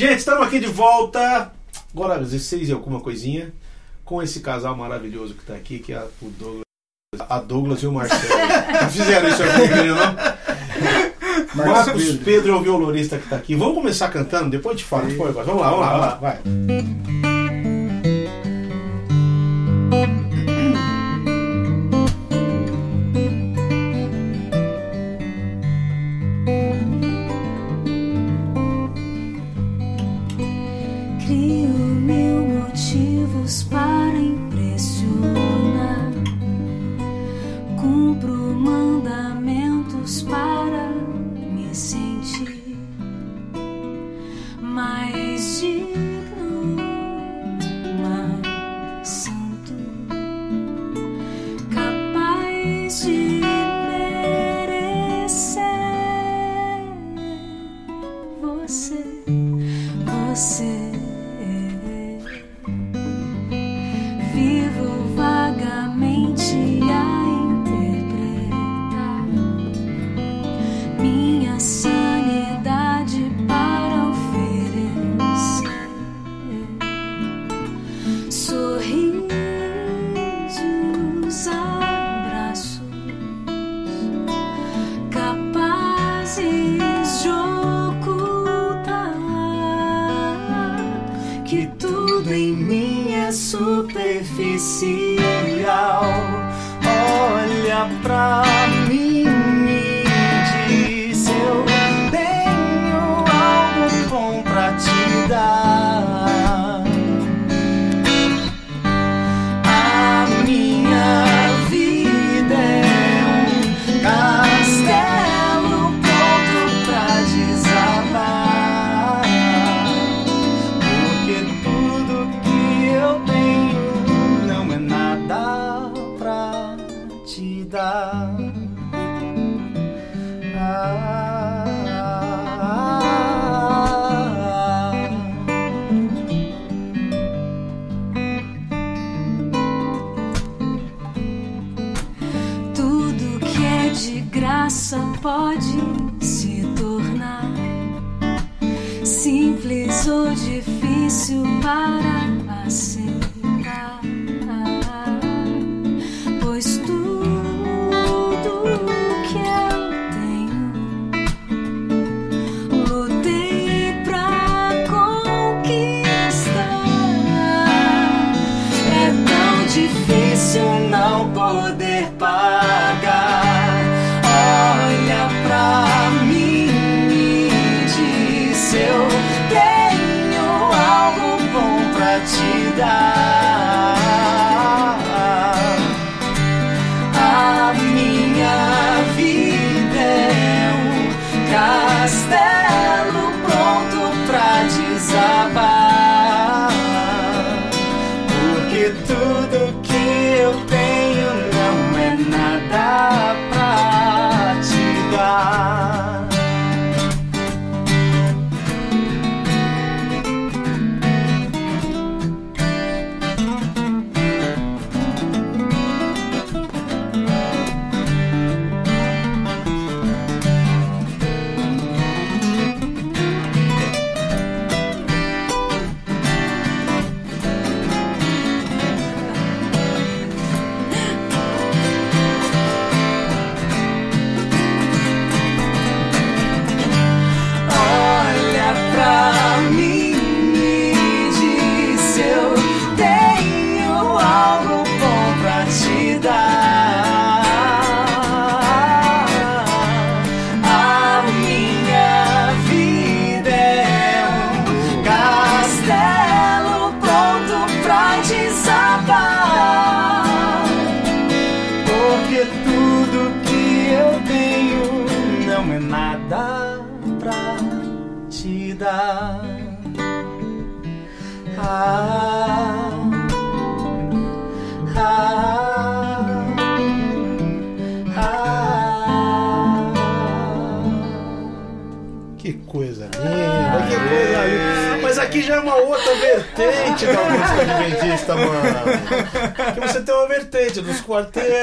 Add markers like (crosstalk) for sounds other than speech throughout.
Gente, estamos aqui de volta. Agora às 16 e alguma coisinha. Com esse casal maravilhoso que está aqui, que é o Douglas. A Douglas e o Marcelo. (laughs) Já fizeram isso aqui, não? Marcos Pedro. Pedro é o violonista que está aqui. Vamos começar cantando, depois te falo. Depois, vamos lá, vamos lá, vamos lá, vai.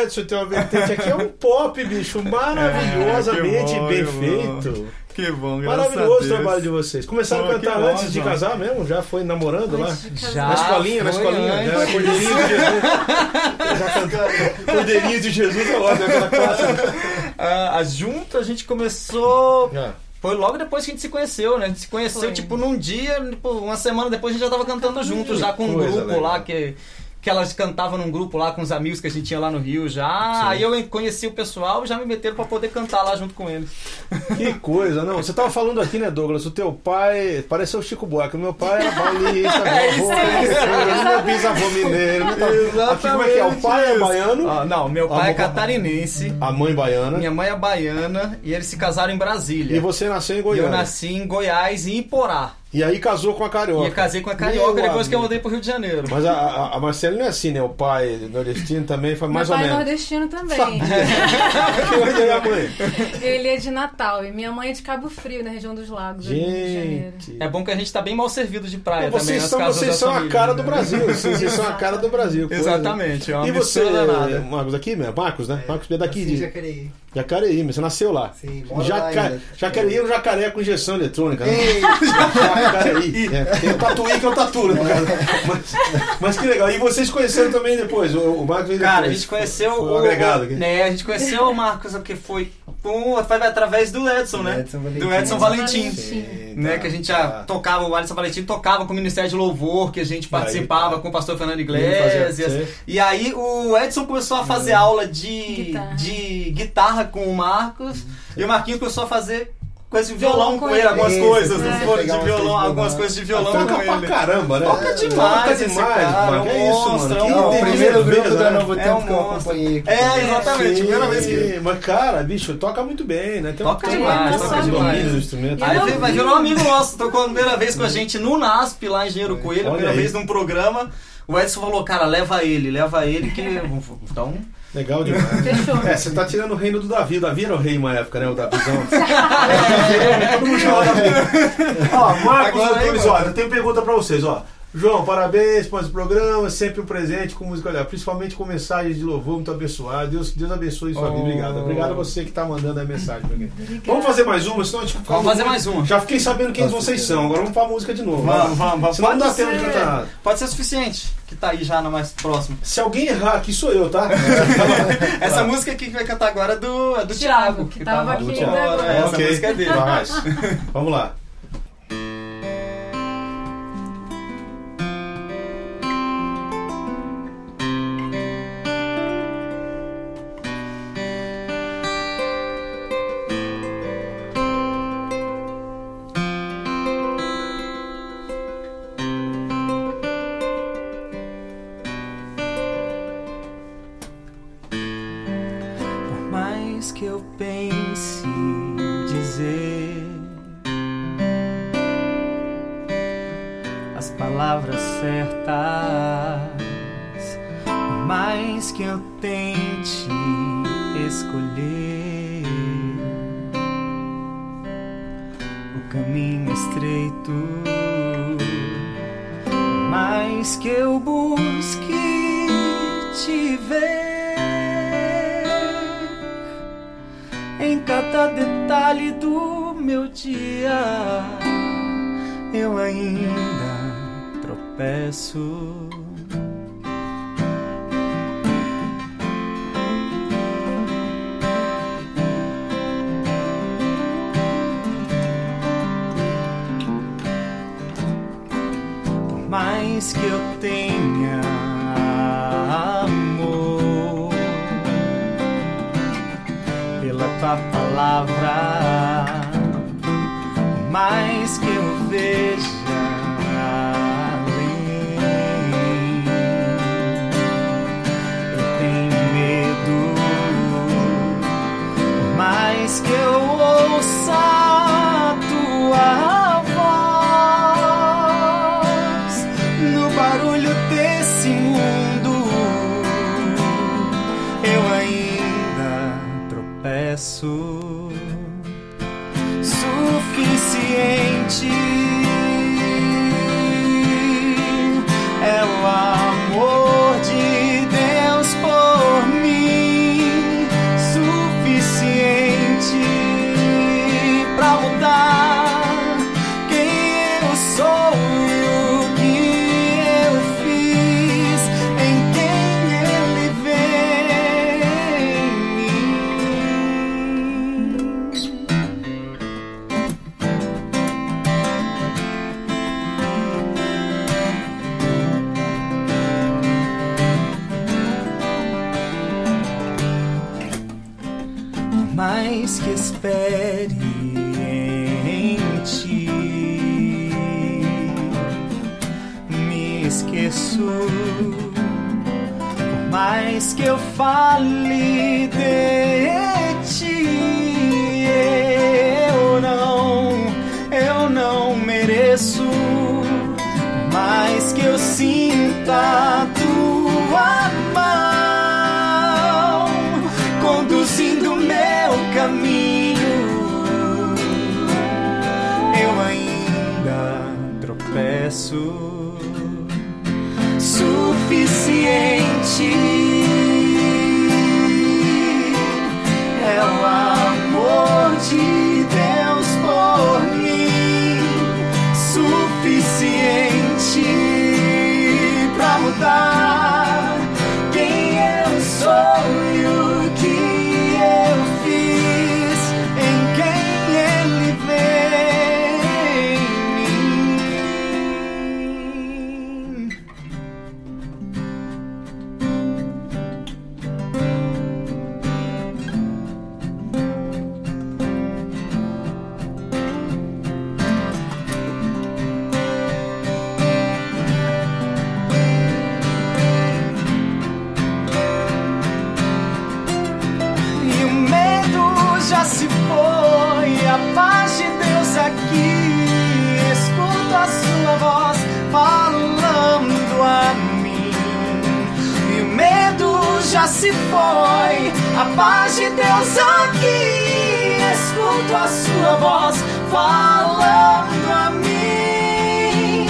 Você tem uma vertente aqui, é um pop, bicho, maravilhosamente é, bem feito. Que bom, graças Maravilhoso a o trabalho de vocês. Começaram Pô, a cantar que bom, antes de casar mesmo? Já foi namorando lá? Antes casar. Já. Na escolinha, na escolinha. Já, Cordeirinho de Jesus. Já. Cordeirinho de Jesus é ótimo, aquela clássica. (laughs) Ah, junto a gente começou. Ah, Foi logo depois que a gente se conheceu, né? A gente se conheceu, Foi. tipo, num dia, tipo, uma semana depois a gente já tava cantando junto, já com um Coisa grupo legal. lá que. Que elas cantavam num grupo lá com os amigos que a gente tinha lá no Rio já. Sim. Aí eu conheci o pessoal e já me meteram pra poder cantar lá junto com eles. que coisa, não. Você tava falando aqui, né, Douglas? O teu pai pareceu o Chico Buarque. O meu pai era bailista, meu (laughs) É avô era mineiro, meu bisavô mineiro. meu- Aqui como é que é? O pai é baiano, Ah, não, meu pai é Ah, catarinense, a mãe baiana. minha mãe é baiana e eles se casaram em Brasília. E você nasceu em E eu nasci em Goiás e em Iporá. E aí casou com a carioca. E eu casei com a carioca Meu depois que eu amigo. mudei pro Rio de Janeiro. Mas a, a, a Marcela não é assim, né? O pai nordestino também foi mais Meu ou pai é menos. nordestino também. (laughs) (laughs) A? Ele é de Natal e minha mãe é de Cabo Frio, na região dos lagos, ali no Rio de Janeiro. Gente. É bom que a gente tá bem mal servido de praia também vocês nas são, casas vocês são a família, cara né? do Brasil. Vocês, são a cara do Brasil. coisa. Exatamente, é E você, danada. Marcos, aqui mesmo? Marcos, né? Marcos é daqui Assim, de Jacareí. Mas você nasceu lá. Sim, lá Jaca... ainda. Jacareí é um jacaré com injeção eletrônica, né? Jacareí. (laughs) É, tem o tatuí que é o tatu, né? Mas, mas que legal. E vocês conheceram também depois? O, o Marcos veio depois. Cara, a gente conheceu Foi o. um agregado aqui. Né, a gente conheceu o Marcos, o que foi. Com, foi através do Edson, né? Edson Valentim. Do Edson Valentim. Sim, Né, tá, que a gente já tá. tocava, o Alisson Valentim tocava com o Ministério de Louvor, que a gente participava tá. com o pastor Fernando Iglesias. E aí o Edson começou a fazer aula de Guitarra. de guitarra com o Marcos. E o Marquinhos começou a fazer coisa de violão, Violão com ele, ele. algumas Isso, coisas, é. foros de violão, algumas coisas de violão Toca com pra ele. caramba, né? Toca demais Toca esse demais, cara. Que é um isso, monstro, mano? é um Que É o primeiro grupo né? Novo É Tempo um que eu acompanhei. É, exatamente. Primeira vez que. Mas, cara, bicho, toca muito bem, né? Tem um- Toca demais, um toca demais. instrumento. Aí vai, um amigo nosso, tocou a primeira vez com a gente no NASP, lá em Engenheiro Coelho, a primeira vez num programa. O Edson falou, cara, leva ele, leva ele, que. Então. Legal demais. Fechou. É, você tá tirando o reino do Davi. O Davi era o rei uma época, né? O Davizão. (laughs) É, Todo mundo chamava Davi. Ó, Marcos Agora aí, Antunes, ó, eu tenho pergunta pra vocês, ó. João, parabéns por esse programa, sempre um presente com música olha, principalmente com mensagens de louvor muito abençoado. Deus, Deus abençoe sua vida. Oh. Obrigado. Obrigado a você que tá mandando a mensagem pra mim. Vamos fazer mais uma, senão a gente Vamos fazer mais uma. Já fiquei sabendo quem vocês são, agora vamos pra música de novo. Vamos, vamos, vamos. Senão não dá tempo de cantar nada. Pode ser suficiente, que tá aí já na mais próxima. Se alguém errar aqui, sou eu, tá? (laughs) Essa música aqui que vai cantar agora é do, é do Thiago, Thiago, que tava aqui aqui agora. Essa Ok. música é dele. Mas, (laughs) vamos lá. Que eu tenha amor. Pela tua palavra, mais que eu veja esqueço. Mais que eu fale de ti, eu não, eu não mereço. Mais que eu sinta tua mão conduzindo meu caminho, eu ainda tropeço. Suficiente já se foi, a paz de Deus aqui. Escuto a sua voz falando a mim.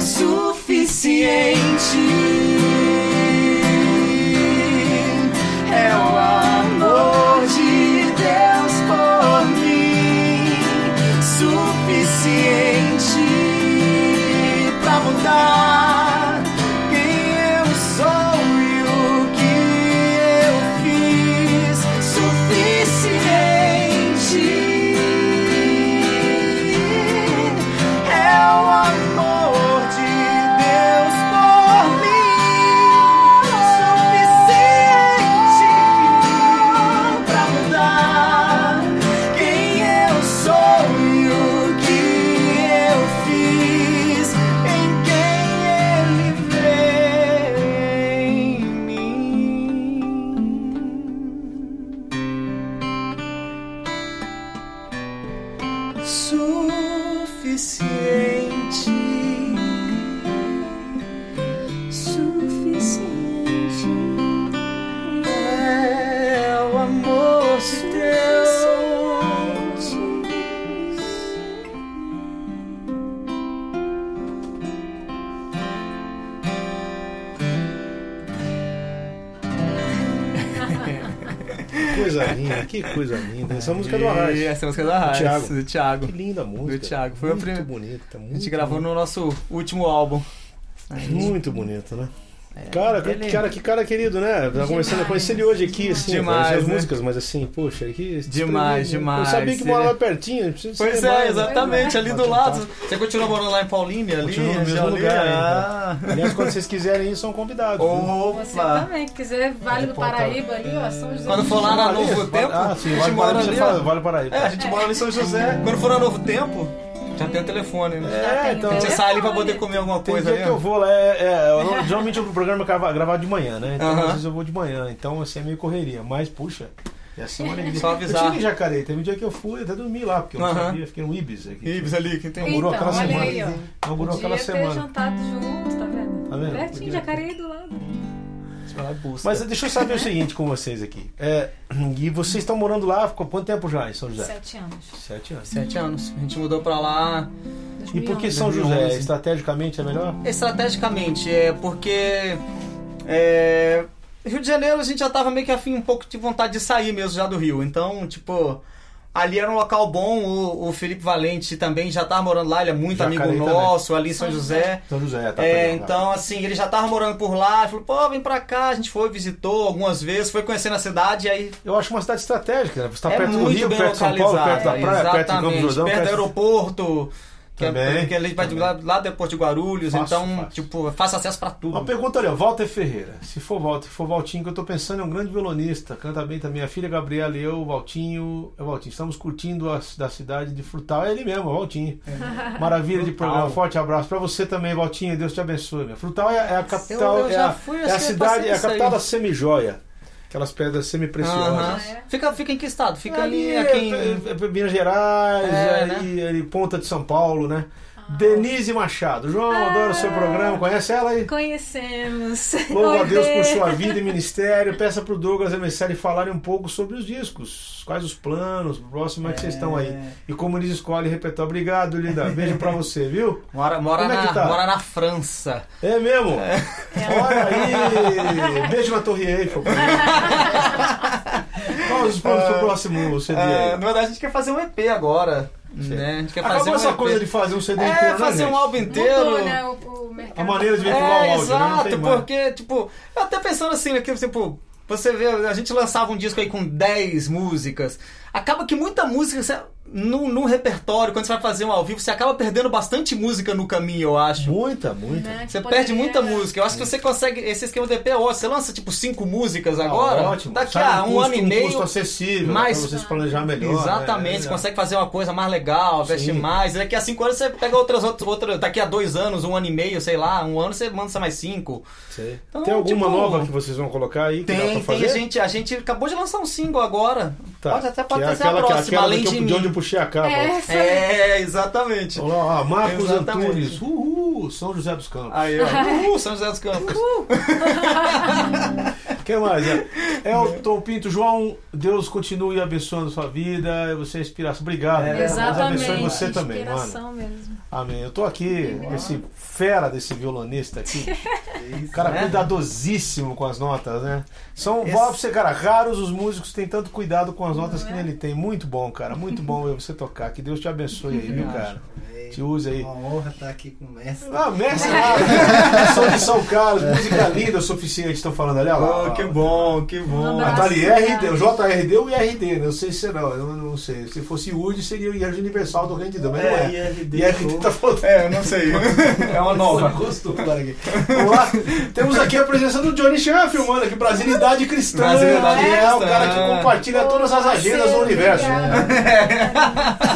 Suficiente Coisa linda, que coisa linda. Essa música é do Arraes. E Essa música é do Arraes, Thiago. do Thiago. Que linda música. Do Thiago. Foi a muito primeira- bonita. A Muito gente gravou no nosso último álbum. Aí, Muito bonito, né? É, Cara, que cara, que cara querido, né? Tava conversando, eu conheci ele hoje aqui, assim, Demais, as né? músicas, mas assim, poxa, que Demais, demais. Eu sabia que Ele- morava pertinho, precisa Pois é, né? exatamente, ali do lado. papo. Você continua morando lá em Paulínia? Ali, Continua no mesmo ali? lugar Ah. ainda. Aliás, quando vocês quiserem ir, são convidados. viu? Você Opa! também, quiser Vale do Paraíba ali, ó, São José. Quando for lá na Novo Tempo, Ah, sim, a gente vale mora ali. vale para aí. É, a gente mora ali em São José. Quando for na Novo Tempo, já tem o telefone, né? É, tem então. Você sai ali pra poder comer alguma Tem coisa dia ali. que eu vou lá, é, é, eu- geralmente o programa é grava- gravado de manhã, né? Então Aham. às vezes eu vou de manhã, então assim é meio correria. Mas, puxa, é assim uma alegria. Só avisar. Eu tive em Jacareí, teve um dia que eu fui, até dormi lá, porque eu não Aham. sabia, fiquei no Ibis aqui. Ibis ali, que tem um Inaugurou Então, aquela semana. aí, ó. Inaugurou aquela ter semana. jantado junto, tá vendo? Tá vendo? Pertinho. Jacareí do lado. Mas deixa eu saber o (laughs) seguinte com vocês aqui. É, e vocês estão morando lá há quanto tempo já em São José? Sete anos. Sete anos. Sete anos. A gente mudou pra lá E por que 2011. São José? 2011. Estrategicamente é melhor? estrategicamente. É porque. é, Rio de Janeiro a gente já tava meio que afim, um pouco de vontade de sair mesmo já do Rio. Então, tipo. Ali era um local bom, o, o Felipe Valente também já tava morando lá, ele é muito amigo também. nosso, ali em São José. São José, tá É, lá. então, assim, ele já tava morando por lá, ele falou, pô, vem pra cá, a gente foi, visitou algumas vezes, foi conhecendo a cidade, e aí Eu acho uma cidade estratégica, né? Você está é perto do muito Rio, bem perto de São Paulo, perto da praia, perto de Campo exatamente, Jordão. perto do aeroporto, Que, é, Também, que ele vai de lá, lá depois de Guarulhos, Fácil, então, fácil. tipo, fácil acesso pra tudo. Uma pergunta ali, ó, Walter Ferreira. Se for Walter, se for Valtinho, que eu tô pensando, é um grande violonista. Canta bem também. A filha Gabriela e eu, o Valtinho. É o Valtinho. Estamos curtindo a da cidade de Frutal. É ele mesmo, o Valtinho. Maravilha de Frutal. programa. Forte abraço pra você também, Valtinho. Deus te abençoe. Meu. Frutal é, é a capital. eu é já a, fui, é a que eu cidade, é a capital aí. da semijoia. Aquelas pedras semi-preciosas. É. Fica, fica em que estado? Fica ali, Ali, aqui em... é, é, é Minas Gerais, É, ali, ali, Ponta de São Paulo, né? Denise Machado. João, adoro o seu programa. Conhece ela aí? Conhecemos. Louva a Deus por sua vida e ministério. (laughs) Peça pro Douglas e a Messere falarem um pouco sobre os discos. Quais os planos, o próximo é que vocês estão aí. E como eles escolhem repertório. Obrigado, linda. Beijo pra você, viu? Mora, mora, Como é que na, tá? mora na França. É mesmo? Olha aí! Beijo na Torre Eiffel. (laughs) Quais os planos pro próximo CD É, aí? na verdade, a gente quer fazer um EP agora. Né? A gente quer fazer Acabou um essa EP. coisa de fazer um CD É, inteiro, né, fazer um gente? álbum inteiro. Mudou, né, o, o. A maneira de vincular o É, áudio, né? Exato, mais. porque, tipo, eu até pensando assim, né, que, tipo, você vê, a gente lançava um disco aí com 10 músicas. Acaba que muita música, no, no repertório, quando você vai fazer um ao vivo, você acaba perdendo bastante música no caminho, eu acho. Muita, muita. Né, Você poderia- perde muita música. Eu acho que você consegue. Esse esquema do EP é ótimo. Você lança tipo cinco músicas agora. Ah, ótimo. Daqui a um, custo- ano e meio. custo acessível, mais- pra vocês planejar melhor. Exatamente, né? você consegue fazer uma coisa mais legal, investir Sim. mais. E daqui a cinco anos você pega outras, outras, outras. Daqui a dois anos, um ano e meio, sei lá, um ano você manda mais cinco. Então, tem alguma tipo, nova que vocês vão colocar aí que dá Tem, pra tem. fazer? A gente, a gente acabou de lançar um single agora. Tá. Pode até pode que é ser a aquela, que- próxima, aquela além de eu, de onde eu mim. puxei a capa. É, essa É, exatamente. Olha lá, ó, Marcos Exatamente. Antunes, uhul, São José dos Campos. Aí, ó. (laughs) Uh, São José dos Campos. (laughs) (laughs) Quem mais? É, Elton Pinto, João, Deus continue abençoando sua vida, você é inspiração. Obrigado. É, Deus Exatamente. abençoe você também, mano. Inspiração mesmo. Amém. Eu tô aqui, esse fera desse violonista aqui. (laughs) Isso, Cara né? cuidadosíssimo com as notas, né? São, Esse- você, cara, raros os músicos que têm tanto cuidado com as notas que nem ele tem. Muito bom, cara. Muito bom (laughs) ver você tocar. Que Deus te abençoe aí, viu, cara? Te use aí. Uma honra estar aqui com o mestre. Ah, mestre lá, sou de São Carlos, música linda o suficiente, estão falando ali, olha lá. Oh, que bom, que bom. Um abraço. RD, o JRD ou IRD, né? Eu sei se não, eu não sei. Se fosse UD, seria o IRD Universal do Rendidão, mas não é. IRD. IRD tá falando. É, eu não sei. É uma nova. Gostou, cara, aqui. Vamos lá. Temos aqui a presença do Johnny Chan filmando aqui, Brasilidade Cristã. Brasilidade que é o cara que compartilha todas as agendas do universo. obrigada.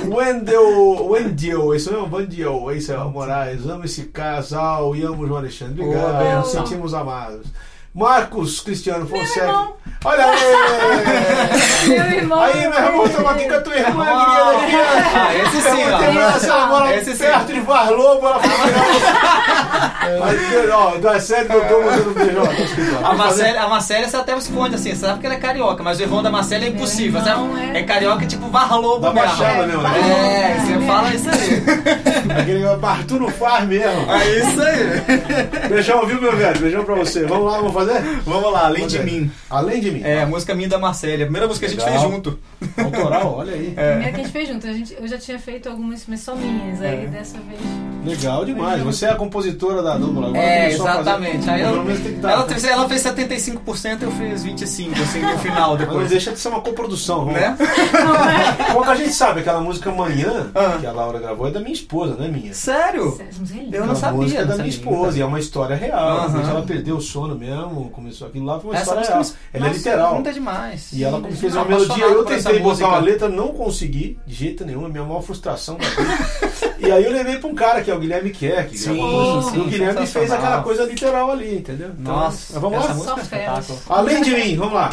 (laughs) Wendel, Wendel, isso não é o Wendel, esse é o Moraes. Amo esse casal e amo o João Alexandre. Obrigado, nos sentimos amados. Marcos Cristiano Fonseca. Olha aí! (laughs) Meu irmão. Aí, meu irmão, estamos aqui com a tua irmã, querida aqui. Ah, esse sim, Tem ó. uma ela mora Esse sim. perto de Vaz Lobo, ela foi Mas, ó, da série do tô escrito lá. A Marcélia, a Marcélia você até esconde assim, você sabe que ela é carioca, mas o irmão da Marcélia é impossível. Sabe? é- É carioca tipo Varlobo Da mesmo. Baixada mesmo, né? É, você fala isso aí. (laughs) Aquele Arthur não faz mesmo. É isso aí. Beijão, viu, meu velho? Beijão pra você. Vamos lá, vamos fazer? Vamos lá, além de Vamos ver. mim. Além de mim. É, a música minha da Marcélia. A primeira música que a gente Legal. fez junto. Autoral, (laughs) olha aí. Primeiro que a gente fez junto. A gente, eu já tinha feito algumas, mas só minhas. Aí É. dessa vez. Legal demais. Você é a compositora da dupla. Agora É, a fazer- exatamente. Aí eu- ela, fez, ela fez 75%, eu fiz 25%, assim, no final Mas depois. deixa de ser uma coprodução, Né? Como que a gente sabe, aquela música Manhã, Ah. que a Laura gravou, é da minha esposa, não é minha. Sério? É. Eu não sabia, é da minha esposa e é uma história real. Realmente Ela perdeu o sono mesmo, começou aquilo lá, foi uma Essa história real. Ela é literal. Linda demais. E ela fez uma melodia, eu tentei botar uma letra, não consegui, de jeito nenhum, a minha maior frustração da vida. e aí eu levei pra um cara que é o Guilherme. Sim, gravou sim, e o Guilherme fez aquela coisa literal ali, entendeu? Então, Nossa, vamos lá? música é. Além de mim, vamos lá.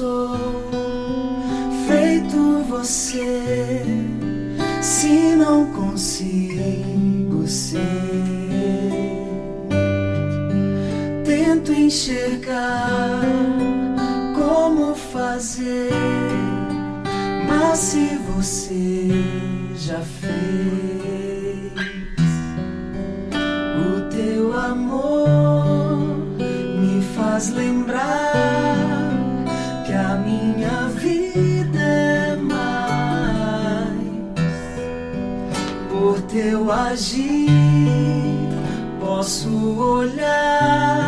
Sou feito você, se não consigo ser, tento enxergar como fazer, mas se você já fez o teu amor me faz lembrar agir, posso olhar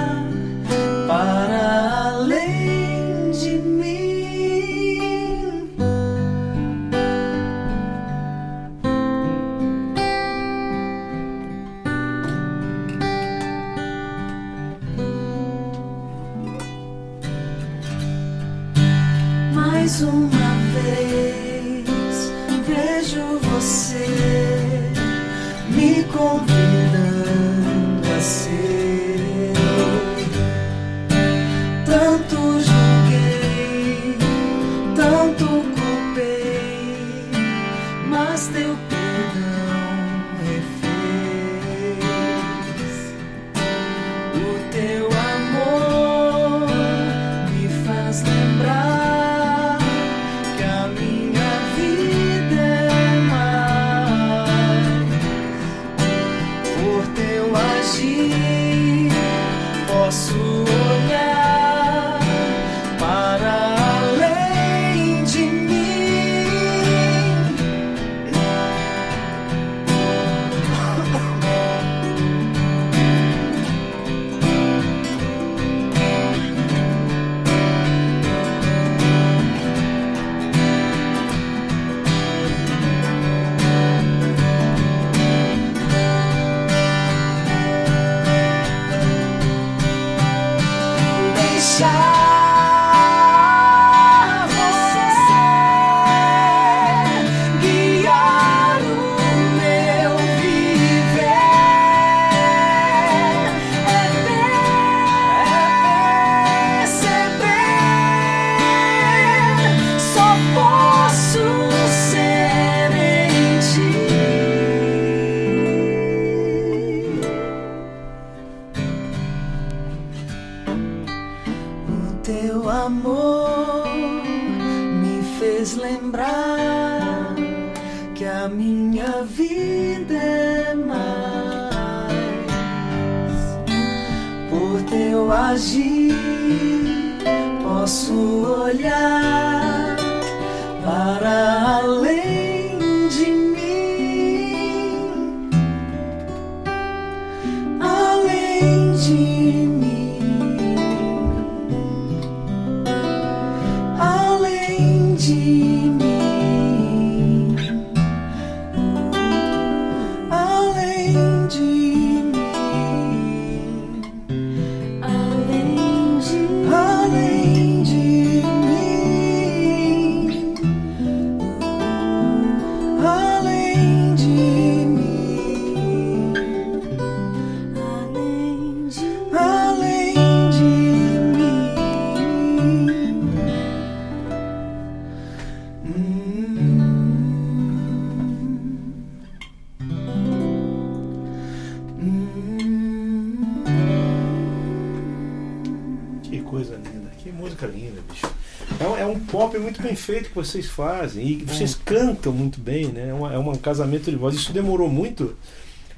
muito bem feito que vocês fazem. E vocês cantam muito bem, né? É, uma- é um casamento de voz. Isso demorou muito.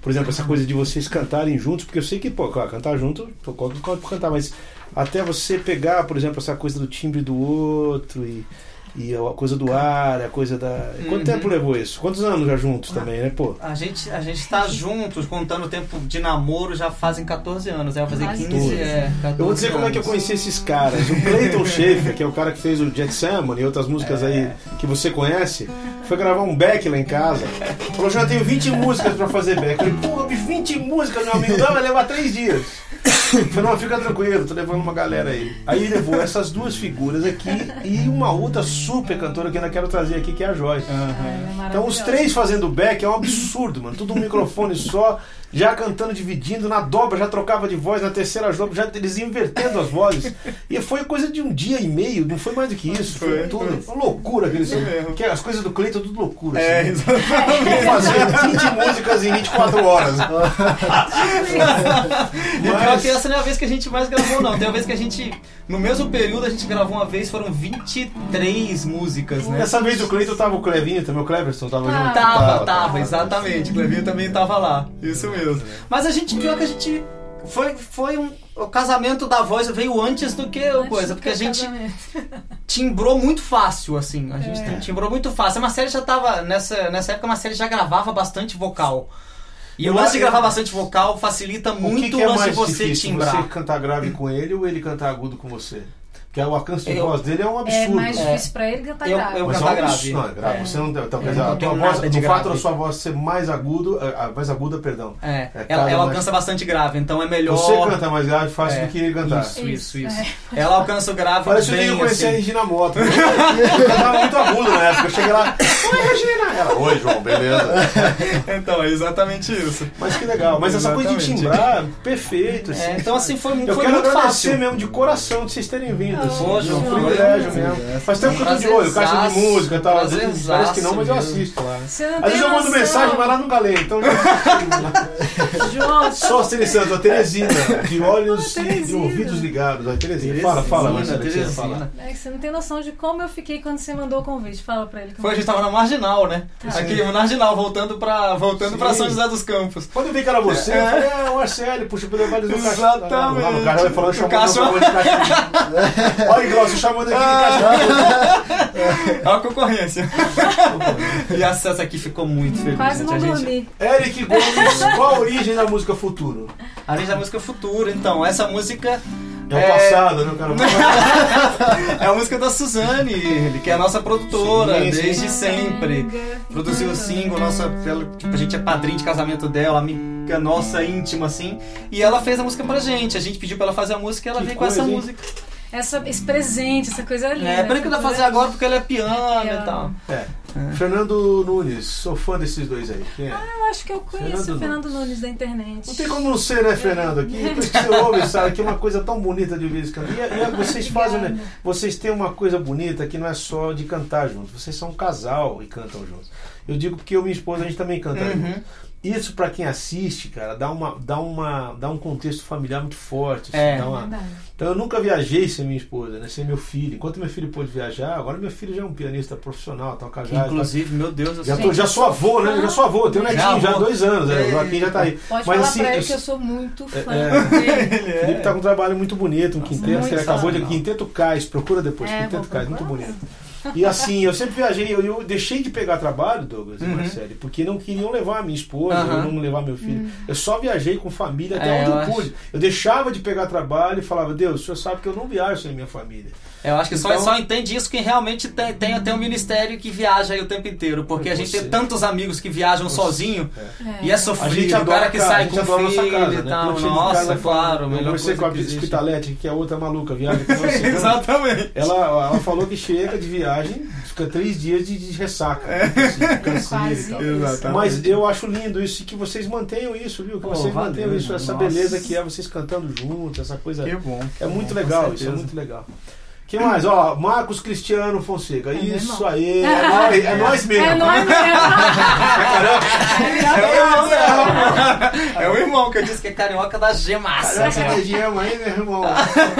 Por exemplo, essa coisa de vocês cantarem juntos, porque eu sei que, pô, cantar junto, pra cantar, mas até você pegar, por exemplo, essa coisa do timbre do outro e, e a coisa do ar, a coisa da. Quanto Uhum. tempo levou isso? Quantos anos já juntos também, né, pô? A gente, a gente tá juntos, contando o tempo de namoro, já fazem 14 anos. Aí vai fazer Quase 15, é, 14 Eu vou dizer como é que eu anos. conheci esses caras. O Clayton Schaefer, que é o cara que fez o Jet Salmon e outras músicas aí que você conhece, foi gravar um back lá em casa. Falou, já tenho 20 músicas pra fazer back. Eu falei, porra, bicho, 20 músicas, meu amigo, não, vai levar 3 dias. (coughs) Falei, não, fica tranquilo, tô levando uma galera aí. Aí levou essas duas figuras aqui e uma outra super cantora que eu ainda quero trazer aqui, que é a Joyce. É Então os três fazendo back é um absurdo, mano. Tudo um microfone só, já cantando, dividindo, na dobra já trocava de voz, na terceira dobra já eles invertendo as vozes. E foi coisa de um dia e meio, não foi mais do que isso. Foi, Foi, tudo. foi. Uma loucura aquele mesmo. que As coisas do Cleiton tudo loucura. É, assim. exatamente. Vou fazer 20 músicas em 24 horas. E o pior é Mas- que essa não é a vez que a gente mais gravou, não. Tem uma vez que a gente, no mesmo período, a gente gravou uma vez, foram 23 músicas, né? Dessa vez do Cleiton tava o Clevinho também, o Cleverson tava Ah. junto. Tava, tava, exatamente. O Clevinho também tava lá. Isso mesmo. Mas a gente, pior que a gente. Foi, foi um. O casamento da voz veio antes do que o coisa, porque a gente (laughs) timbrou muito fácil, assim. A gente É. timbrou muito fácil. A Marcele já tava. Nessa, nessa época, a Marcele já gravava bastante vocal. E o lance de gravar bastante vocal facilita O muito que, que é o lance de mais você difícil? timbrar. Você cantar grave com ele ou ele cantar agudo com você? Porque o alcance de Eu- voz dele é um É absurdo. mais difícil pra ele cantar Eu- grave. eu- Mas cantar é um grave. absurdo. Não, é grave. É. Você não, então, quer Eu dizer, a tua voz, no fato da sua voz ser mais agudo, a, a mais aguda, perdão. É, É, ela, ela mais- alcança bastante grave, então é melhor. Você canta mais grave fácil É, do que ele cantar. Isso, isso, Isso, isso. é. Ela alcança o grave Parece que eu bem, que conhecer a assim. Regina Mota. (laughs) Eu cantava muito agudo na época. Eu cheguei lá, oi Regina! Ela, oi João, beleza? (laughs) Então, é exatamente isso. Mas que legal. Mas essa coisa de timbrar, perfeito. Assim. É, então, assim, foi, Eu foi quero muito agradecer fácil. mesmo de coração de vocês terem vindo. Assim. Pô, é um privilégio mesmo. Faz tempo que eu tô de olho, caixa de música e tal. Às vezes parece que não, mas eu assisto. Não Às vezes eu mando mensagem, mas lá nunca leio. Então. (laughs) João, Só Cine Santos, a Teresina, de olhos Ah, e de ouvidos ligados. A Teresina. Fala, fala, Marcelo, Teresina. é que você não tem noção de como eu fiquei quando você mandou o convite. Fala pra ele. como Foi, a gente tava na Marginal, né? Tá. Aqui, na Marginal, voltando pra, voltando pra. São José dos Campos. Quando eu vi que era você, eu falei, é o Marcelo, puxa, levar eles no caixa. Exatamente. Lá no cara vai falando, O chamando eu (laughs) (laughs) (laughs) Olha, Glaucio, chamando aqui de caixa. É uma concorrência. e a Cessa aqui ficou muito feliz. Quase não A gente- dormi. Eric Gomes, qual a origem da música Futuro? A gente da música Futuro, então. Essa música. É o passado, né, cara? (laughs) É a música da Suzane, que é a nossa produtora Sim, sim. desde sempre. Produziu o single, nossa, ela- tipo, a gente é padrinho de casamento dela, amiga nossa íntima, assim. E ela fez a música pra gente. A gente pediu pra ela fazer a música e ela Que veio com essa coisa, hein? música. Essa, esse presente, essa coisa linda. É, peraí que eu vou fazer agora porque ela é piano É e tal. É. Fernando Nunes, sou fã desses dois aí. Quem é? Eu acho que eu conheço Fernando o Fernando Nunes da internet. Não tem como não ser, né, Fernando? Aqui, depois que você ouve, sabe, que é uma coisa tão bonita de ouvir esse canto. E, e vocês fazem, né? Vocês têm uma coisa bonita que não é só de cantar juntos. Vocês são um casal e cantam juntos. Eu digo porque eu e minha esposa a gente também canta Uhum. junto. Isso pra quem assiste, cara, dá uma, dá uma, dá um contexto familiar muito forte. assim, É. dá uma-. Então eu nunca viajei sem minha esposa, né? Sem meu filho. Enquanto meu filho pôde viajar, agora meu filho já é um pianista profissional, toca Que, jazz. inclusive, meu Deus, eu Já, tô, já sou avô, né? Já sou avô, tenho um Já netinho já há dois anos, né? É. o Joaquim já tá aí. Pode Mas falar assim, pra ele eu- que eu sou muito fã é. dele. O (laughs) Felipe tá com um trabalho muito bonito, um quinteto, muito que ele acabou de. Quinteto Cais, procura depois, É, Quinteto Cais, muito bonito. E assim, eu sempre viajei, eu, eu deixei de pegar trabalho, Douglas e Uhum. Marcelo, porque não queriam levar a minha esposa, ou não levar meu filho. Eu só viajei com família até É, onde eu eu acho- pude. Eu deixava de pegar trabalho e falava, Deus, o senhor sabe que eu não viajo sem minha família. Eu acho que só, Então- só entende isso quem realmente tem, tem, tem um ministério que viaja aí o tempo inteiro. Porque a gente Você. tem tantos amigos que viajam Você. sozinho É. e é A sofrido. gente o cara que casa, sai com filho nossa casa, e né? tal. Em Nossa, casa, claro. Eu melhor conversei com a que. Hospitalete, que é outra maluca, viaja com nós. Exatamente. Ela, ela falou que chega de viagem, fica três dias de, de ressaca. assim, de canseira e Quase tal. isso. Exatamente. Mas eu acho lindo isso e que vocês mantenham isso, viu? Que Pô, vocês valeu, mantenham isso, essa nossa. beleza que é vocês cantando juntos, essa coisa. Que bom. É muito Com legal, isso é muito legal. Que mais? Ó, Marcos Cristiano Fonseca. meu isso aí, é nóis, é nóis mesmo. (laughs) É nóis mesmo. É o irmão, né? É o irmão que eu disse que é carioca da G-Massa. Caramba, essa região aí, meu irmão.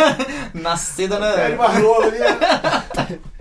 (laughs) Nascida É, ele na. barrou ali. (laughs)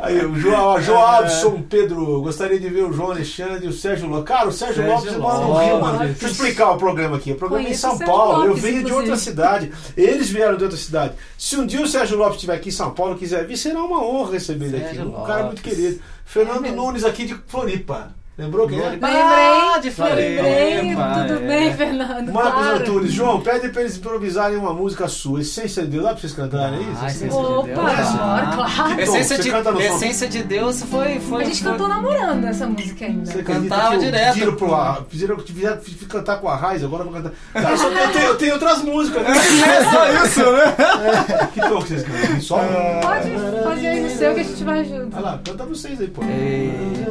Aí, o João, Joabson Pedro, gostaria de ver o João Alexandre e o Sérgio Lopes. Cara, o Sérgio, Sérgio Lopes mora no. Rio, mano. Deixa eu explicar o programa aqui. O programa é em São Paulo. eu Lopes, venho de inclusive. outra cidade. Eles vieram de outra cidade. Se um dia o Sérgio Lopes estiver aqui em São Paulo e quiser vir, será uma honra receber ele aqui. Um cara muito querido. Fernando É. Nunes aqui de Floripa. Lembrou quem é? Lembrei, Ah, de lembrei, Floripa, tudo é. bem, Fernando? Marcos claro. Antunes, João, pede pra eles improvisarem uma música sua. Essência de Deus, dá pra vocês cantarem aí? Ah, Essência Opa, de Deus. Deus. bora, claro. Que? Essência de? Essência de Deus foi. foi A gente foi- cantou namorando essa música ainda. Você Cantava que direto. Pediram pro ar, fizeram, fizeram, fiz cantar com a Raiz, agora eu vou cantar. Cara, só (laughs) eu, tenho, eu tenho outras músicas, né? É só isso, né? que tom que vocês cantam? Só Pode fazer aí no seu que a gente vai junto. Olha lá, canta vocês aí, pô. Ei.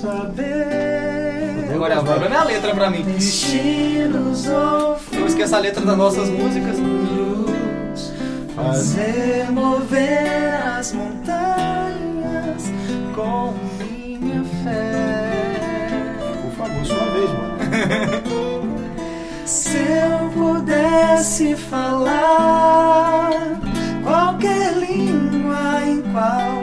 Saber. Agora o problema é a letra pra mim. Destinos ou Eu esqueço a letra das nossas músicas. Fazer mover as montanhas com minha fé. Por favor, sua vez, mano. (laughs) Se eu pudesse falar qualquer língua em qualquer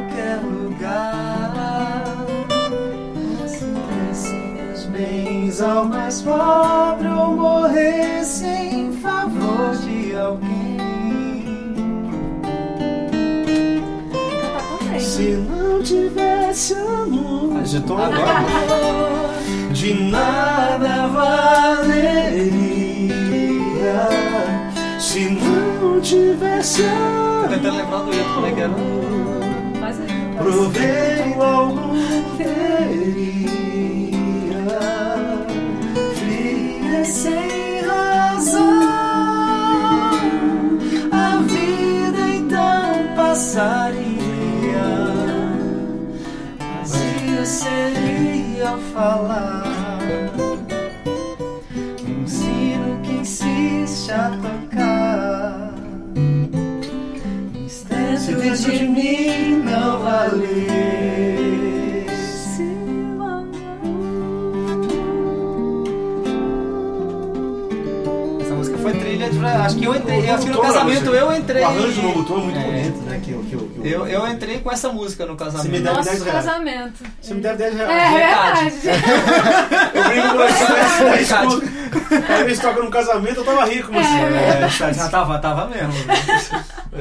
bens ao mais pobre ou morresse em favor de alguém. Se não tivesse amor, Esse tom agora. de nada valeria se não tivesse Tô tentando lembrar do como é que era? Faz aí. proveito algum teria sem razão a vida então passaria. Vazio seria ao falar um sino que insiste a tocar. Dentro de mim eu entrei. Acho que no casamento eu entrei. O arranjo do Doutor é muito É. bonito, né? Que, eu- que, eu- que Eu, eu entrei com essa música no Você me casamento. deve Nosso 10 reais. casamento. Você me deve 10 É reais. verdade. (laughs) Eu brinco com você, né? Verdade. escuta. Às vezes toca num casamento, eu tava rico, mas. É, já tava, tava mesmo.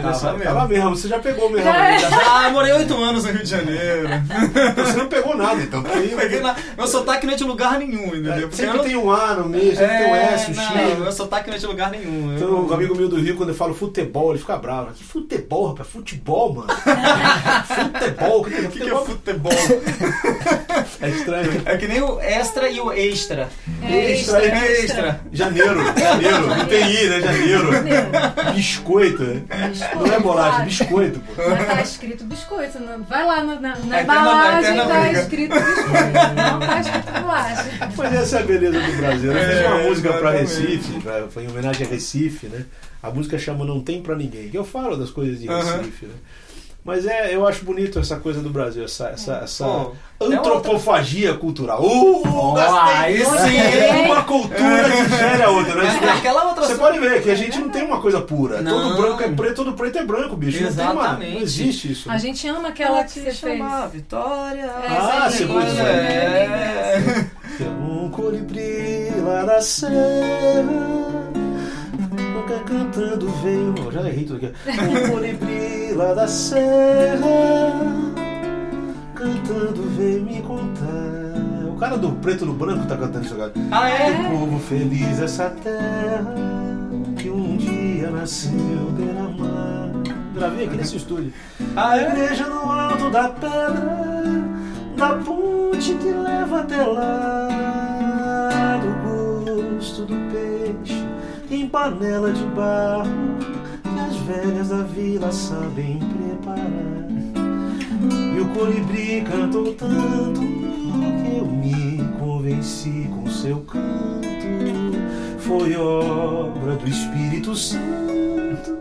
Mas Tava essa- Tava mesmo, você já pegou mesmo. Já é. Já- (laughs) Ah, eu morei oito anos no Rio de Janeiro. (laughs) Você não pegou nada, então. Aí- Peguei na- Meu sotaque não é de lugar nenhum, entendeu? É, sempre eu- tem um A no meio, sempre tem um S, um não, X. Meu sotaque não é de lugar nenhum. Então, Eu- um amigo meu do Rio, quando eu falo futebol, ele fica bravo. Que futebol, rapaz? Futebol, mano. (laughs) futebol? O que, que é que, que é futebol? É estranho. É que nem o extra e o extra. É Extra, extra, extra. Janeiro, janeiro. Não tem I, né? Janeiro. Biscoito. né? Não é bolacha, biscoito, pô. Mas tá escrito biscoito. não- Vai lá na, na, na embalagem, tá briga. escrito biscoito. Não tá escrito bolacha. Mas essa é a beleza do Brasil. Eu fiz uma É, música pra. Recife, pra- foi em homenagem a Recife, né? A música chama Não Tem Pra Ninguém. Que eu falo das coisas de. Recife, né? Mas é, eu acho bonito essa coisa do Brasil, essa, essa, essa Pô, antropofagia cultural. Uh, gastei! aí sim. Uma cultura digere a outra, né? aquela outra Você pode ver que a gente não tem uma coisa pura. Não. Todo branco é preto, todo preto é branco, bicho. Não, tem uma, Exatamente. não existe isso. A gente ama aquela que você fez. Vitória. É, Ah, você pôs É. Tem um colibri lá da serra Nunca cantando veio oh, Já errei tudo aqui Um colibri lá da serra Cantando veio me contar. O cara do preto no branco tá cantando agora. Ah, é? Povo feliz essa terra Que um dia nasceu beira-mar Gravei aqui nesse estúdio. Ah, a é? igreja no alto da pedra, da ponte que leva até lá, do gosto do peixe em panela de barro, velhas da vila sabem preparar. E o colibri cantou tanto que eu me convenci com seu canto. Foi obra do Espírito Santo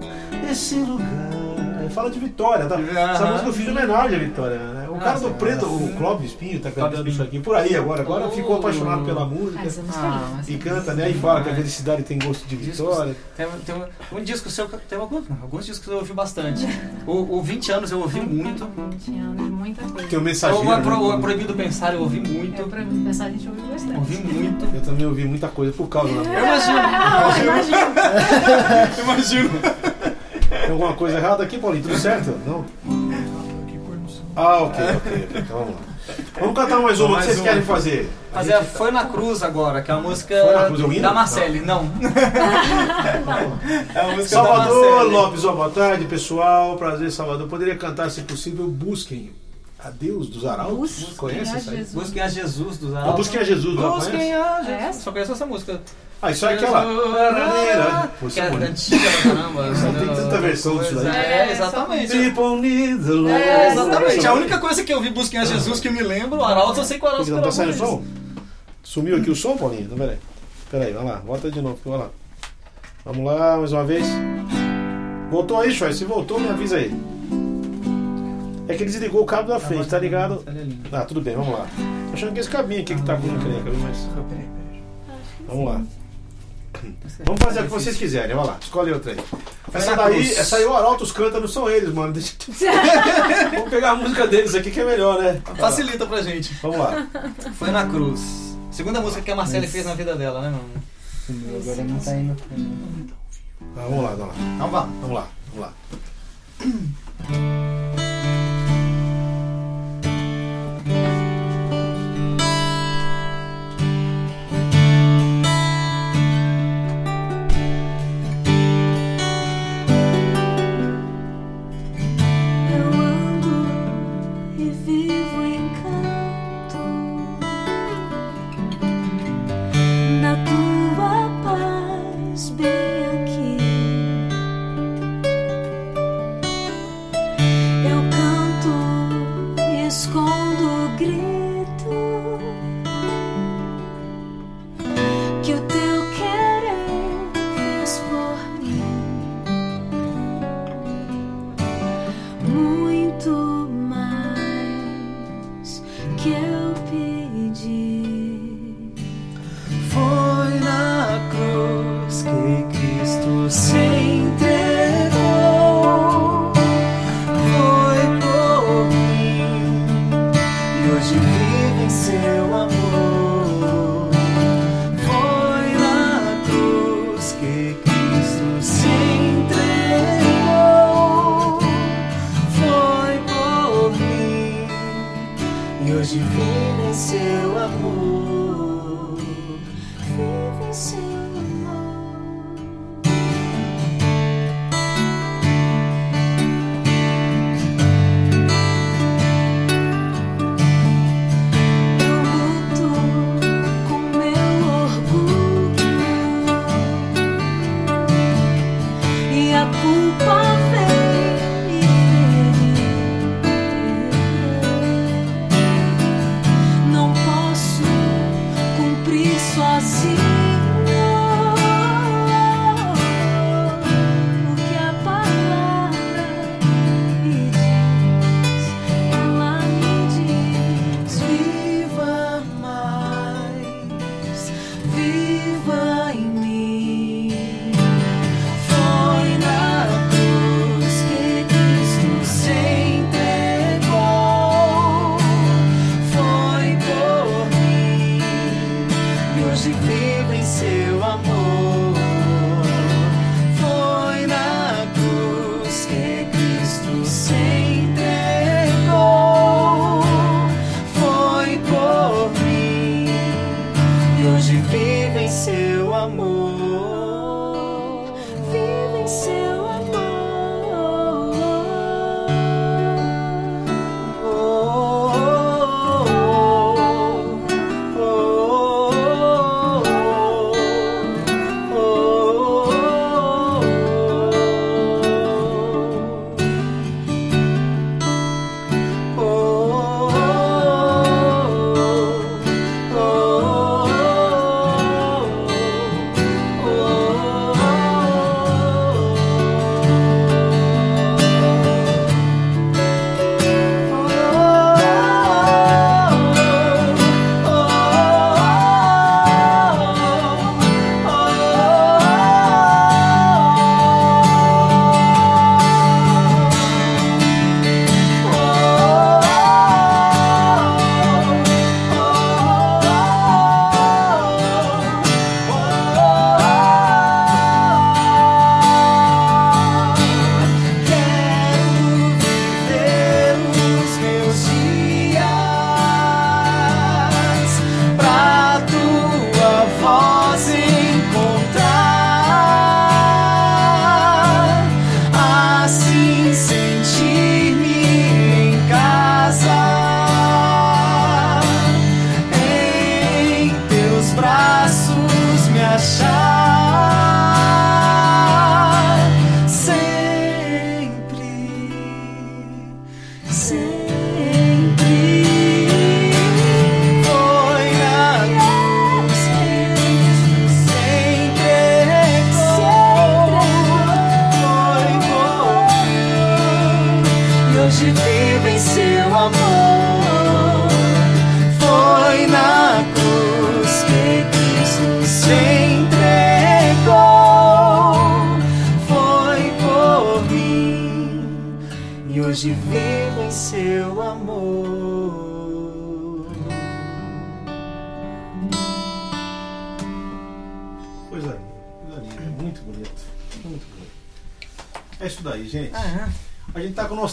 esse lugar. Fala de Vitória, tá? Essa música eu fiz em homenagem à Vitória, né? O Ah, cara do preto, o Clóvis Espinho, tá cantando isso aqui por aí agora. Agora Oh. ficou apaixonado pela música. Ah, é mas- E canta, né? E fala que a felicidade tem gosto de vitória. Tem, tem um, um disco seu, que- tem alguns, alguns discos que eu ouvi bastante. (laughs) O, o 20 anos eu ouvi muito. 20 anos, muita coisa. Tem o mensageiro. O, é Pro- o É né? Proibido Pensar eu ouvi muito. Eu, pra pensar, a gente ouviu bastante. Ouvi muito. Eu também ouvi muita coisa por causa da música. Eu imagino. Ah, (laughs) imagina. (laughs) Imagino. Tem alguma coisa errada aqui, Paulinho? Tudo certo? Não? Ah, ok, ok. Então vamos lá. Vamos cantar mais uma. O que vocês uma. querem fazer? A Mas gente Foi na Cruz agora, que é a música é da Marcele. Não. (laughs) é a música Salvador. Lopes, ó, boa tarde, pessoal. Prazer, Salvador. Poderia cantar, se possível, Busquem a Deus dos Arautos? Busquem Conhece a? Jesus. Busquem a Jesus dos Arautos. Busquem a Jesus, não Busquem conhece? a É Jesus. Só conheço essa música. Ah, isso é aquela. Pô, Que isso é é bonito. antiga pra caramba. (laughs) Tem tanta versão disso aí. É, exatamente. People need the Lord. É, exatamente. A única coisa que eu vi Busquem a Jesus que eu me lembro, o Arauto, eu sei que o Arauto Não tá saindo gravou som? Sumiu aqui o som, Paulinho? Então, peraí. Peraí, vai lá. Volta de novo. Vai lá. Vamos lá, mais uma vez. Voltou aí, Choy? Se voltou, me avisa aí. É que ele desligou o cabo da frente, tá ligado? Ah, tudo bem, vamos lá. Tô achando que esse cabinho aqui que tá com encrenca, viu? mas... Vamos lá. Vamos fazer o que vocês quiserem, vai lá. Escolhe outra aí. Essa daí, essa aí o Arautos canta, não são eles, mano. Deixa... (laughs) Vamos pegar a música deles aqui que é melhor, né? Facilita pra gente. Vamos lá. Foi na cruz. Segunda música que a Marcele fez na vida dela, né, mano? Agora não tá indo. Ah, vamos lá, vamos lá. Então vá. Vamos lá, vamos lá.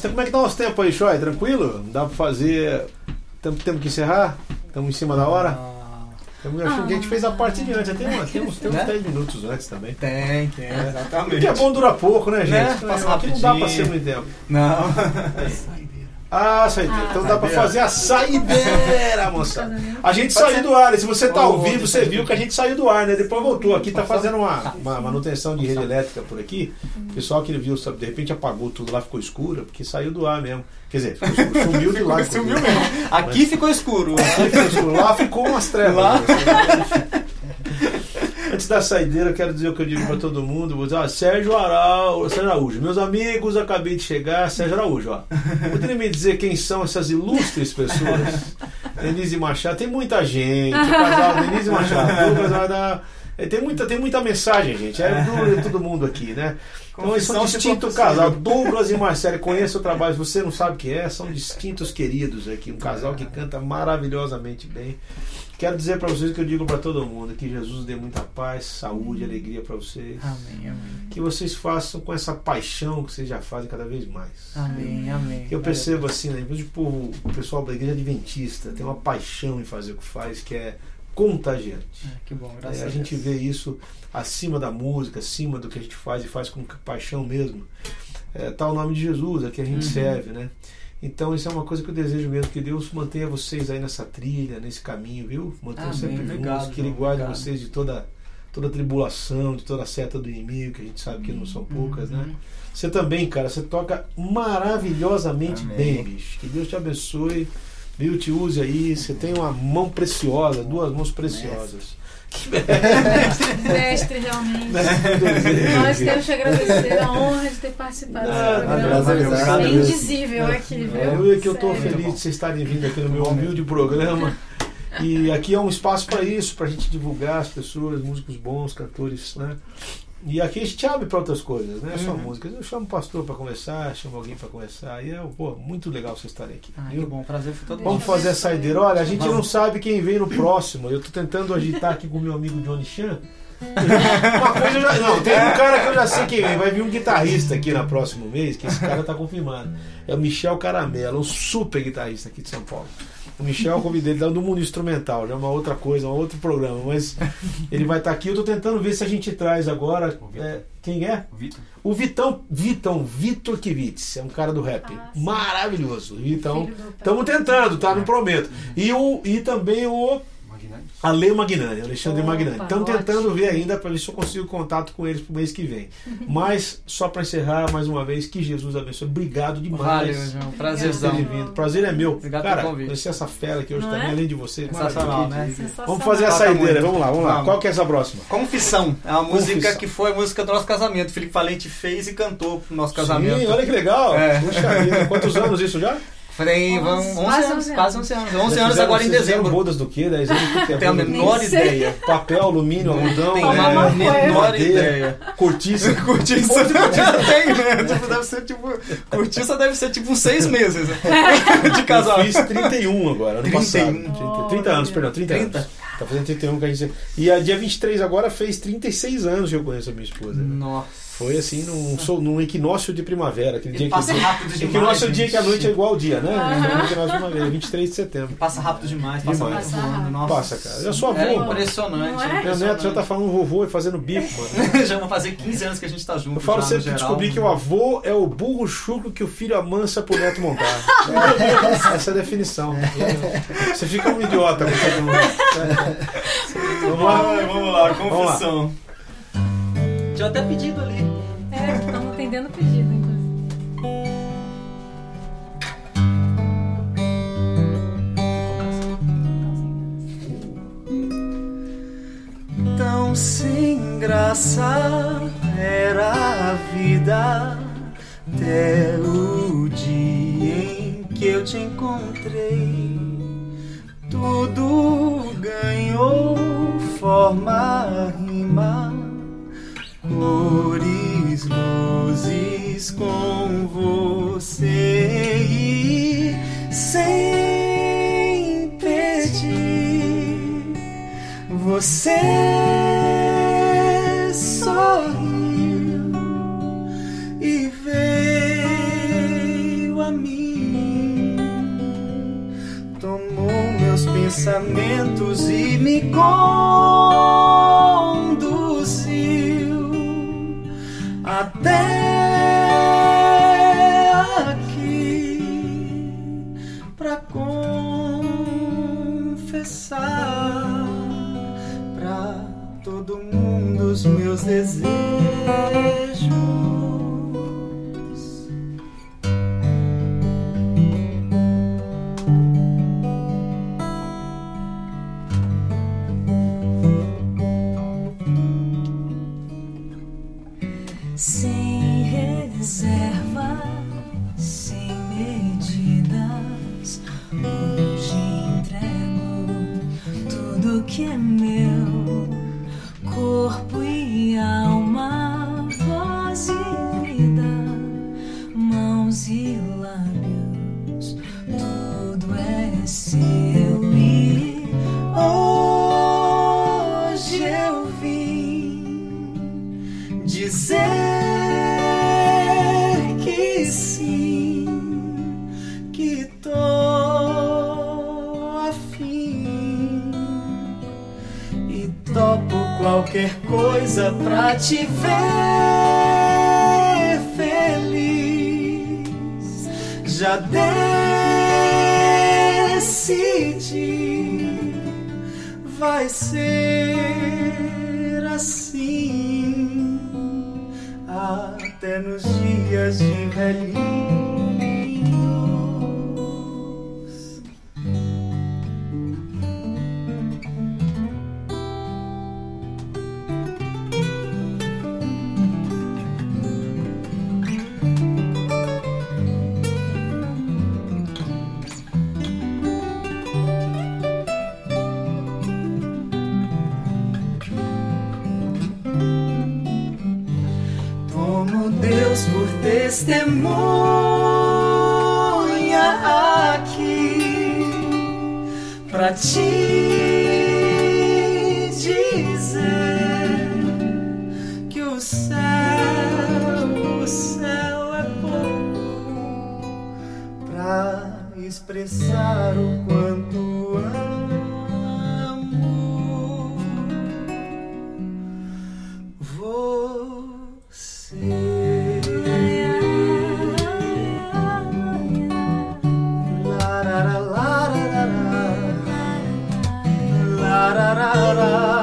Nosso tempo. Como é que tá o nosso tempo aí, Shoy? Tranquilo? Dá pra fazer. Temos que encerrar? Estamos em cima da hora? Ah, Tamo- acho que a gente fez a parte de antes. Tem, uma, tem uns, tem uns Né? 10 minutos antes também. Tem, tem, Porque exatamente. é bom durar pouco, né, gente? Né? Não, Passa aqui não dá pra rapidinho. ser muito tempo. Não. Ah, saideira. Então dá pra Saideira. fazer a saideira, (laughs) moçada. A gente saiu do ar. Se você tá ao vivo, você viu que a gente saiu do ar, né? Depois voltou aqui, tá fazendo uma, uma manutenção de rede elétrica por aqui. O pessoal que viu, sabe, de repente apagou tudo lá, ficou escuro, porque saiu do ar mesmo. Quer dizer, ficou escuro, (laughs) sumiu de lá. Sumiu mesmo. Aqui ficou escuro. Aqui ficou escuro. Lá ficou umas trevas. Lá. Antes da saideira, eu quero dizer o que eu digo pra todo mundo. Vou dizer, ó, Sérgio Araújo, Sérgio Araújo. Meus amigos, acabei de chegar. Sérgio Araújo, ó. Poderia me dizer quem são essas ilustres pessoas? Denise Machado, tem muita gente. O casal Denise Machado, vai dar. é, Tem muita, tem muita mensagem, gente. É do- de todo mundo aqui, né? Então, eles são distinto casal. Douglas e Marcelo, conheça o trabalho. Você não sabe o que é, são distintos queridos aqui. Um casal que canta maravilhosamente bem. Quero dizer para vocês o que eu digo para todo mundo: que Jesus dê muita paz, saúde, alegria para vocês. Amém, amém. Que vocês façam com essa paixão que vocês já fazem cada vez mais. Amém, amém. Que eu percebo assim, né? Tipo, o pessoal da igreja adventista tem uma paixão em fazer o que faz, que é contagiante. Ah, Que bom, graças É, a, a gente vê isso acima da música, acima do que a gente faz e faz com paixão mesmo. É, tá o nome de Jesus, é que a gente Uhum. serve, né? Então isso é uma coisa que eu desejo mesmo, que Deus mantenha vocês aí nessa trilha, nesse caminho, viu? Mantenha Amém, sempre juntos, que Ele guarde obrigado. vocês de toda, toda tribulação, de toda a seta do inimigo, que a gente sabe que não são poucas, né? Uhum. Você também, cara, você toca maravilhosamente Amém. bem, bicho. Que Deus te abençoe, Deus te use aí. Você tem uma mão preciosa, duas mãos preciosas. (laughs) Mestre, realmente. Nós temos que agradecer a honra de ter participado desse programa. É indizível aqui, viu? Eu é que eu estou feliz de vocês estarem vindo aqui no meu humilde programa. E aqui é um espaço para isso, para a gente divulgar as pessoas, músicos bons, cantores, né? E aqui a gente abre para outras coisas, né? Só Uhum. músicas. Eu chamo o pastor para conversar, chamo alguém para conversar. E é pô, muito legal vocês estarem aqui. Ah, viu? bom, prazer foi todo Vamos fazer a saideira. Olha, a gente não Vamos. sabe quem vem no próximo. Eu tô tentando agitar aqui com o meu amigo Johnny Chan. (laughs) Uma coisa já. Não, tem um cara que eu já sei quem vem. Vai vir um guitarrista aqui no próximo mês, que esse cara tá confirmado. É o Michel Caramelo, um super guitarrista aqui de São Paulo. O Michel, eu convidei ele do mundo instrumental, já é uma outra coisa, um outro programa, mas ele vai estar aqui. Eu tô tentando ver se a gente traz agora. é, quem é? Vitor. O Vitão, Vitão, Vitor Kivitz, é um cara do rap. Ah. Maravilhoso. Pai. Estamos tentando, tá? Não prometo. E, o, e também o. Ale Magnani, Alexandre Opa, Magnani. Estamos tentando ver ainda para ver se eu consigo contato com eles pro mês que vem. (laughs) Mas, só para encerrar mais uma vez, que Jesus abençoe. Obrigado demais. Valeu, João. Prazerzão. vindo. Prazer é meu. Obrigado Cara, pelo convite. conhecer essa fera aqui hoje Não também, é? além de vocês. Sensacional, né? Sensacional. Vamos fazer a saideira. Vamos lá, vamos lá. Vamos. Qual que é essa próxima? Confissão. É uma música Confissão. que foi a música do nosso casamento. O Felipe Valente fez e cantou pro nosso casamento. Sim, olha que legal. É. Puxa vida. Quantos (laughs) anos isso já? Falei, vamos, 11 Quase anos, 11 quase anos. 11 anos. 11 Já anos fizeram- agora em dezembro. bodas do quê? 10 anos? O que que é Tenho a menor Nem sei. ideia. Papel, alumínio, algodão, Tem é, a menor ideia. (laughs) cortiça. Cortiça, (laughs) cortiça tem, né? Tipo, deve ser tipo. Cortiça deve ser tipo uns seis meses né? (laughs) de casal. Eu fiz 31 agora, ano 31. passado. 30, 30 anos, perdão, 30, 30. anos. Tá fazendo 31 que a gente. E a dia 23 agora fez 36 anos que eu conheço a minha esposa. né? Nossa. Foi assim, num, num equinócio de primavera. Aquele dia E que passa o rápido demais. Equinócio é o dia que a noite é igual ao dia, né? Um de primavera, 23 de setembro. Passa rápido demais, passa Demais. Passa voando. rápido. Nossa. Passa, cara. Eu sou avô, É impressionante. Não é? Meu neto já tá falando vovô e fazendo bico, mano. (laughs) já vão fazer 15 anos que a gente tá junto. Eu falo já, sempre que descobri que o avô é o burro chucro que o filho amansa pro neto montar. (laughs) Essa é a definição. Você fica um idiota com todo mundo. Vamos lá? Vamos lá, Vamos lá. confissão. Tinha até pedido ali atendendo o pedido, inclusive. Tão sem graça era a vida até o dia em que eu te encontrei. Tudo ganhou forma, rima, cores luzes com que tô afim e topo qualquer coisa pra te ver feliz. Já decidi, vai ser assim até nos dias de velhinhos. ra ra ra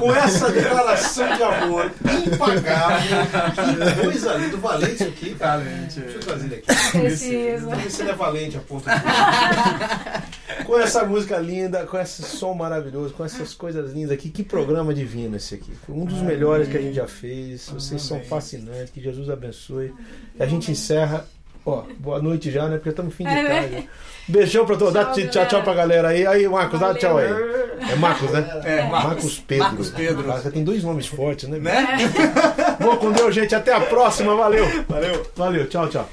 Com essa declaração de amor impagável, que coisa linda. O Valente aqui, cara. Deixa eu trazer ele aqui. Precisa. Vamos ver se ele é valente a ponto de... Com essa música linda, com esse som maravilhoso, com essas coisas lindas aqui. Que programa divino esse aqui. Foi um dos melhores que a gente já fez. Vocês são fascinantes. Que Jesus abençoe. E a gente encerra. Ó, boa noite já, né? Porque estamos no fim de É, né? tarde. Beijão pra todos. Dá Tchau, tchau, tchau, pra galera aí. Aí, Marcos, dá Valeu. tchau aí. É Marcos, né? É, Marcos Pedro. Marcos Pedro. Caraca, tem dois nomes fortes, né? Né? Bom com Deus, gente. Até a próxima. Valeu. Valeu. Valeu. Tchau, tchau.